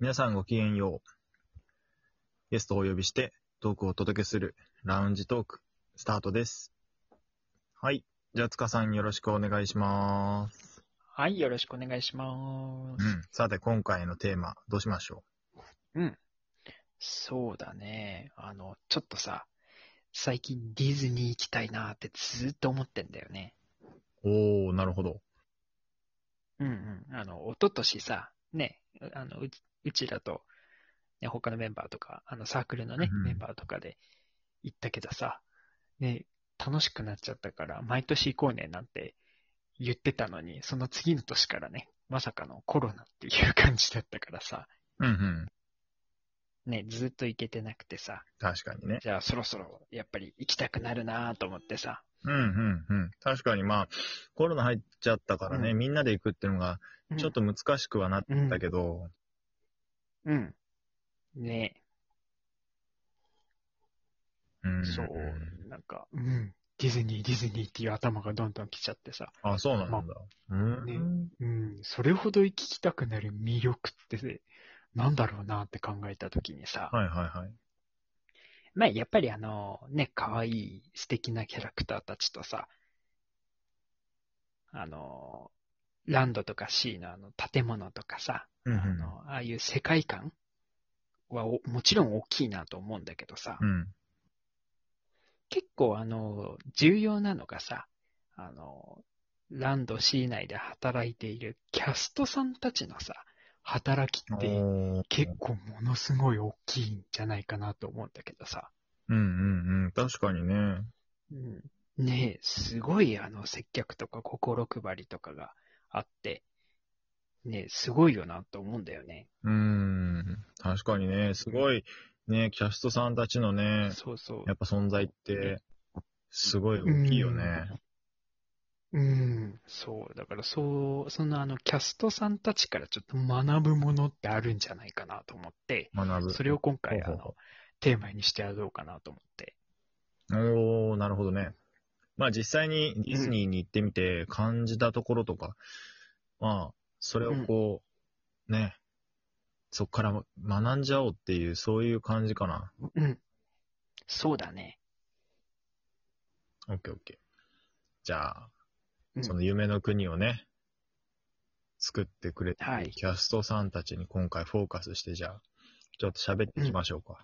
皆さんごきげんよう。ゲストをお呼びしてトークをお届けするラウンジトークスタートです。はい。じゃあ、塚さんよろしくお願いします。はい、よろしくお願いしまうす。ん。さて、今回のテーマ、どうしましょう？ん。そうだね。あの、ちょっとさ、最近ディズニー行きたいなってずーっと思ってんだよね。う。おー、なるほど。うんうん。あの、一昨年さ、ね、あの、うちうちらと、ね、他のメンバーとか、あの、サークルのね、うんメンバーとかで行ったけどさ、ね、楽しくなっちゃったから、毎年行こうねなんて言ってたのに、その次の年からね、まさかのコロナっていう感じだったからさ、うんうん。ね、ずっと行けてなくてさ、確かにね。じゃあそろそろやっぱり行きたくなるなと思ってさ。うんうんうん。確かにまあ、コロナ入っちゃったからね、うんみんなで行くっていうのが、うんちょっと難しくはなったけど、うん。ねうん。そう、なんか、うん。ディズニー、ディズニーっていう頭がどんどん来ちゃってさ。あ、そうなんだ。うん。ねうん。それほど行きたくなる魅力って、なんだろうなって考えたときにさ。はいはいはい。まあ、やっぱりあの、ね、可愛い素敵なキャラクターたちとさ、あの、ランドとかシーのあの建物とかさ、うんうんあの、ああいう世界観はおもちろん大きいなと思うんだけどさ、うん。結構あの、重要なのがさ、あの、ランド C 内で働いているキャストさんたちのさ、働きって結構ものすごい大きいんじゃないかなと思うんだけどさ。うんうんうん。確かにね。うん、ねえ、すごいあの接客とか心配りとかがあって、ねえ、すごいよなと思うんだよね。うーん。確かにね。すごい、ね、キャストさんたちのね、そうそう。やっぱ存在って、すごい大きいよね。うん、そう。だから、そう、そのあの、キャストさんたちからちょっと学ぶものってあるんじゃないかなと思って、学ぶ。それを今回、あの、テーマにしてやろうかなと思って。おー、なるほどね。まあ実際にディズニーに行ってみて感じたところとか、まあ、それをこう、ね、そっから学んじゃおうっていう、そういう感じかな。うん。そうだね。オッケーオッケー。じゃあ、うんその夢の国をね、作ってくれてはいるキャストさんたちに今回フォーカスして、じゃあ、ちょっと喋っていきましょうか。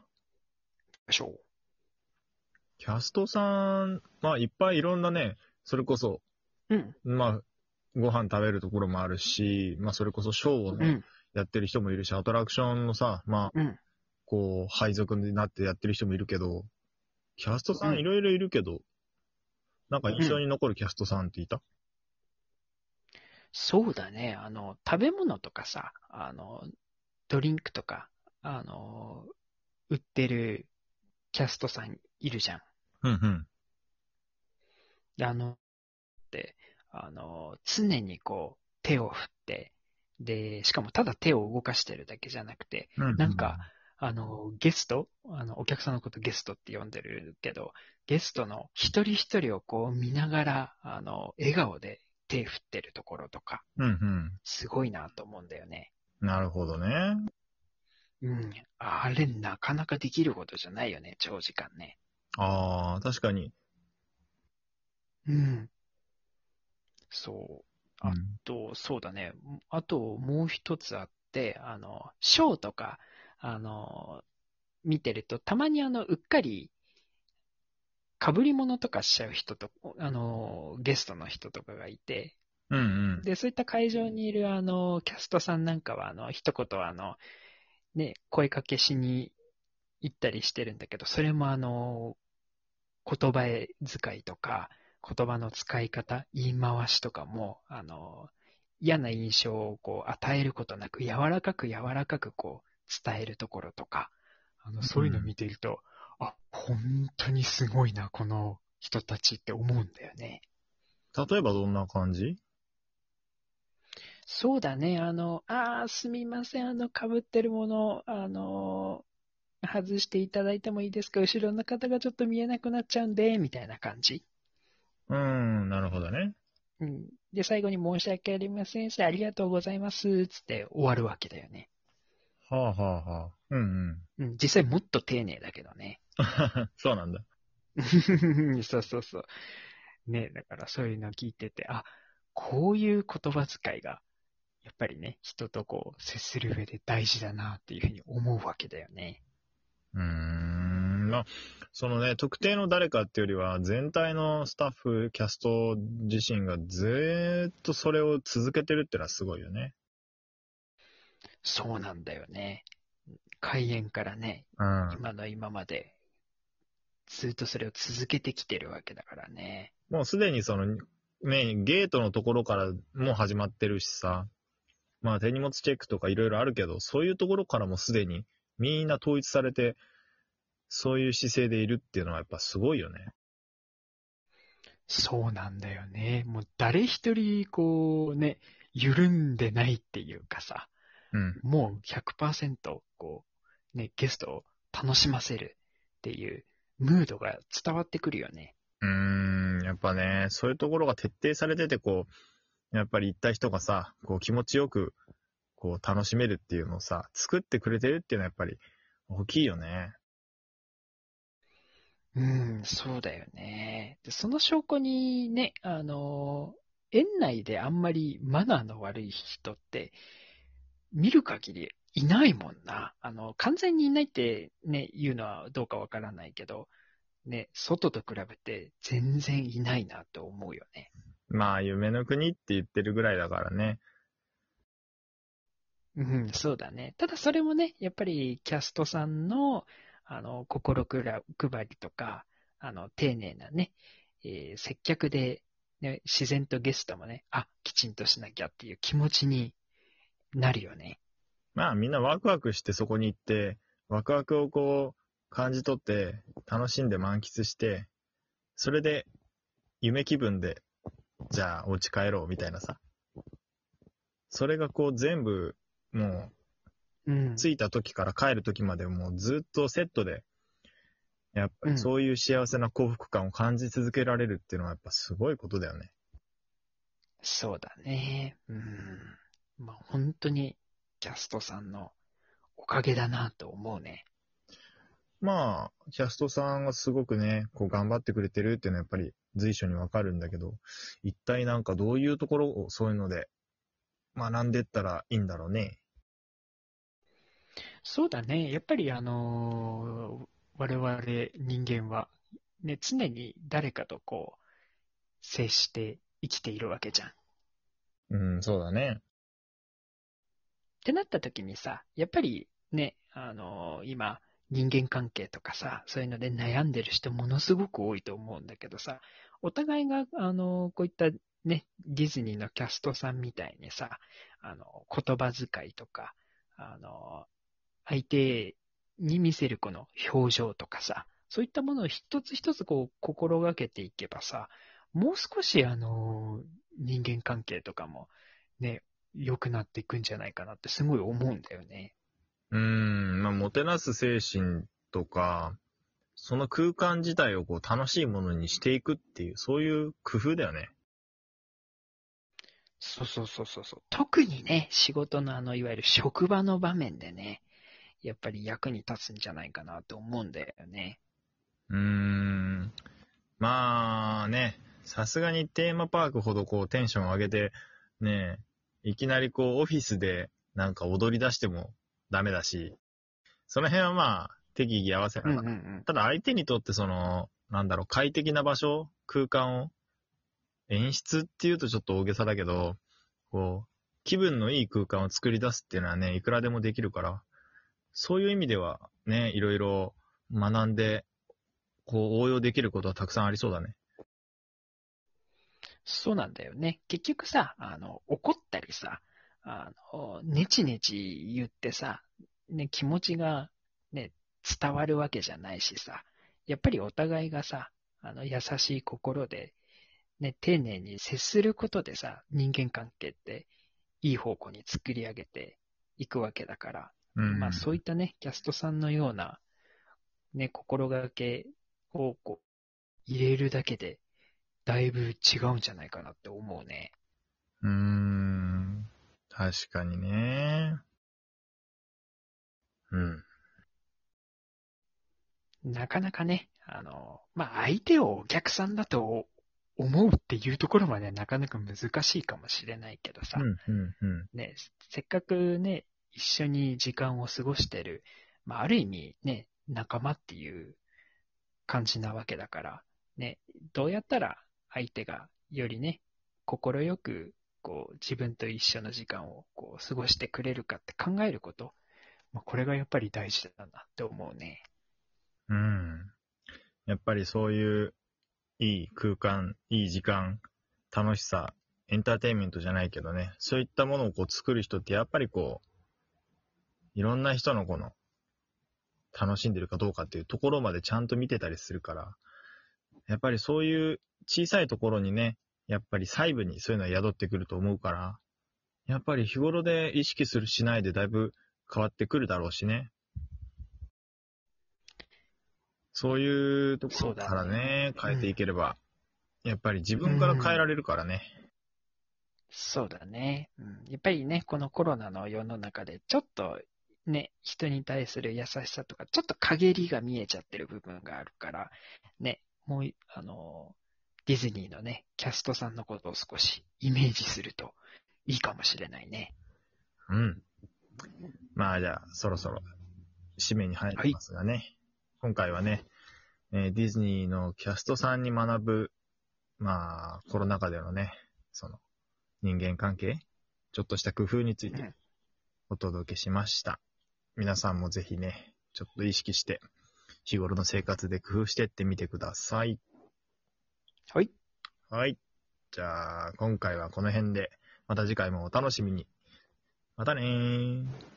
しょ。キャストさん、まあいっぱいいろんなね、それこそ、うん。まあ、ご飯食べるところもあるし、まあそれこそショーをね、うん。やってる人もいるし、アトラクションのさ、まあ、うん。こう、配属になってやってる人もいるけど、キャストさうんんいろいろいるけど、なんか印象に残るキャストさんっていた、そうだね。あの、食べ物とかさ、あの、ドリンクとか、あの、売ってるキャストさんいるじゃん。うん、うんであの、で、あの、常にこう、手を振って、で、しかもただ手を動かしてるだけじゃなくて、うん。なんか、あの、ゲストあの、お客さんのことゲストって呼んでるけど、ゲストの一人一人をこう見ながら、あの、笑顔で手振ってるところとか、うん、うん。すごいなと思うんだよね。なるほどね。うん。あれ、なかなかできることじゃないよね、長時間ね。ああ、確かに。うん。そう。あうんと、そうだね。あと、もう一つあって、あの、ショーとか、あの、見てると、たまにあの、うっかり、被り物とかしちゃう人と、あの、ゲストの人とかがいて、うん、うん。で、そういった会場にいるあの、キャストさんなんかは、あの、一言あの、ね、声かけしに行ったりしてるんだけど、それもあの、言葉遣いとか、言葉の使い方、言い回しとかも、あの、嫌な印象をこう与えることなく、柔らかく柔らかくこう伝えるところとか、あの、そういうのを見ていると、あ、本当にすごいな、この人たちって思うんだよね。例えばどんな感じ？そうだね。あの、あーすみません。あの、被ってるもの、あの、外していただいてもいいですか？後ろの方がちょっと見えなくなっちゃうんで、みたいな感じ。うん、なるほどね。うん。で、最後に申し訳ありません。ありがとうございます。つって終わるわけだよね。はあはあはあ。うんうん、実際もっと丁寧だけどね。うん。そうなんだ。そうそうそう。ね、だからそういうのを聞いてて、あ、こういう言葉遣いが、やっぱりね、人とこう、接する上で大事だなっていうふうに思うわけだよね。うーん。まあ、そのね、特定の誰かっていうよりは、全体のスタッフ、キャスト自身がずーっとそれを続けてるってのはすごいよね。そうなんだよね。開演からね、うん。今の今まで、ずっとそれを続けてきてるわけだからね。もうすでにその、ね、ゲートのところからもう始まってるしさ、まあ手荷物チェックとかいろいろあるけど、そういうところからもすでにみんな統一されて、そういう姿勢でいるっていうのはやっぱすごいよね。そうなんだよね。もう誰一人、こうね、緩んでないっていうかさ、うん。もう100%こう、ね、ゲストを楽しませるっていうムードが伝わってくるよね。うーん、やっぱね、そういうところが徹底されてて、こう、やっぱり行った人がさ、こう気持ちよく、こう楽しめるっていうのをさ、作ってくれてるっていうのはやっぱり大きいよね。うん、そうだよね。でその証拠にね、あの、園内であんまりマナーの悪い人って、見る限りいないもんな。あの、完全にいないってね、言うのはどうかわからないけど、ね、外と比べて全然いないなと思うよね。まあ、夢の国って言ってるぐらいだからね。うん、そうだね。ただそれもね、やっぱりキャストさんの、あの、心配りとか、あの、丁寧なね、えー接客で、ね、自然とゲストもね、あ、きちんとしなきゃっていう気持ちになるよね。まあ、みんなワクワクしてそこに行って、ワクワクをこう、感じ取って、楽しんで満喫して、それで、夢気分で、じゃあ、お家帰ろう、みたいなさ。それがこう、全部、もうんう、。着いた時から帰る時までもうずっとセットで、やっぱうんりそういう幸せな幸福感を感じ続けられるっていうのはやっぱすごいことだよね。そうだね。うん。まあ、本当に、キャストさんのおかげだなと思うね。まあ、キャストさんがすごくね、こう頑張ってくれてるっていうのはやっぱり随所にわかるんだけど、一体なんかどういうところをそういうので学んでったらいいんだろうね。そうだね。やっぱりあのー我々人間は、ね、常に誰かとこう、接して生きているわけじゃん。っうん、そうだね。てなった時にさ、やっぱりね、あのー今、人間関係とかさ、そういうので悩んでる人ものすごく多いと思うんだけどさ、お互いが、あのーこういったね、ディズニーのキャストさんみたいにさ、あの、言葉遣いとか、あの、相手に見せるこの表情とかさ、そういったものを一つ一つこう心がけていけばさ、もう少しあの、人間関係とかもね、良くなっていくんじゃないかなってすごい思うんだよね。うーん、まあ、もてなす精神とか、その空間自体をこう楽しいものにしていくっていう、そういう工夫だよね。そうそうそうそうそう。特にね、仕事のあの、いわゆる職場の場面でね、やっぱり役に立つんじゃないかなと思うんだよね。うーん。まあね、さすがにテーマパークほどこうテンション上げて、ね、いきなりこうオフィスでなんか踊り出してもダメだし、その辺はまあ適宜合わせながら。ん。ただ相手にとってその、なんだろう、快適な場所、空間を演出っていうとちょっと大げさだけど、こう、気分のいい空間を作り出すっていうのはね、いくらでもできるから、そういう意味ではね、いろいろ学んで、こう応用できることはたくさんありそうだね。そうなんだよね。結局さ、あの、怒ったりさ、あの、ネチネチ言ってさ、ね、気持ちがね、伝わるわけじゃないしさ、やっぱりお互いがさ、あの、優しい心で、ね、丁寧に接することでさ、人間関係っていい方向に作り上げていくわけだから、うん。まあそういったね、キャストさんのような、ね、心がけをこう入れるだけで、だいぶ違うんじゃないかなって思うね。うーん。確かにね。うん。なかなかね、あの、まあ、相手をお客さんだと思うっていうところまではなかなか難しいかもしれないけどさ、うん、うん、うん。ね、せっかくね、一緒に時間を過ごしてる、まあ、ある意味ね、仲間っていう感じなわけだから、ね、どうやったら相手がよりね、心よく、こう、自分と一緒の時間をこう過ごしてくれるかって考えること、まあ、これがやっぱり大事だなって思うね。うん。やっぱりそういう、いい空間、いい時間、楽しさ、エンターテインメントじゃないけどね、そういったものをこう作る人ってやっぱりこう、いろんな人のこの、楽しんでるかどうかっていうところまでちゃんと見てたりするから、やっぱりそういう小さいところにね、やっぱり細部にそういうのは宿ってくると思うから、やっぱり日頃で意識するしないでだいぶ変わってくるだろうしね。そういうところからそうだね、変えていければ、やっぱり自分から変えられるからね。そうだね。うん、やっぱりね、このコロナの世の中で、ちょっとね、人に対する優しさとか、ちょっと陰りが見えちゃってる部分があるから、ね、もう、あの、ディズニーのね、キャストさんのことを少しイメージするといいかもしれないね。うん。まあじゃあ、そろそろ締めに入りますがね。今回はね、えーディズニーのキャストさんに学ぶ、まあ、コロナ禍でのね、その、人間関係、ちょっとした工夫についてうんお届けしました。皆さんもぜひね、ちょっと意識して、日頃の生活で工夫してってみてください。はい。はい。じゃあ、今回はこの辺で、また次回もお楽しみに。またねー。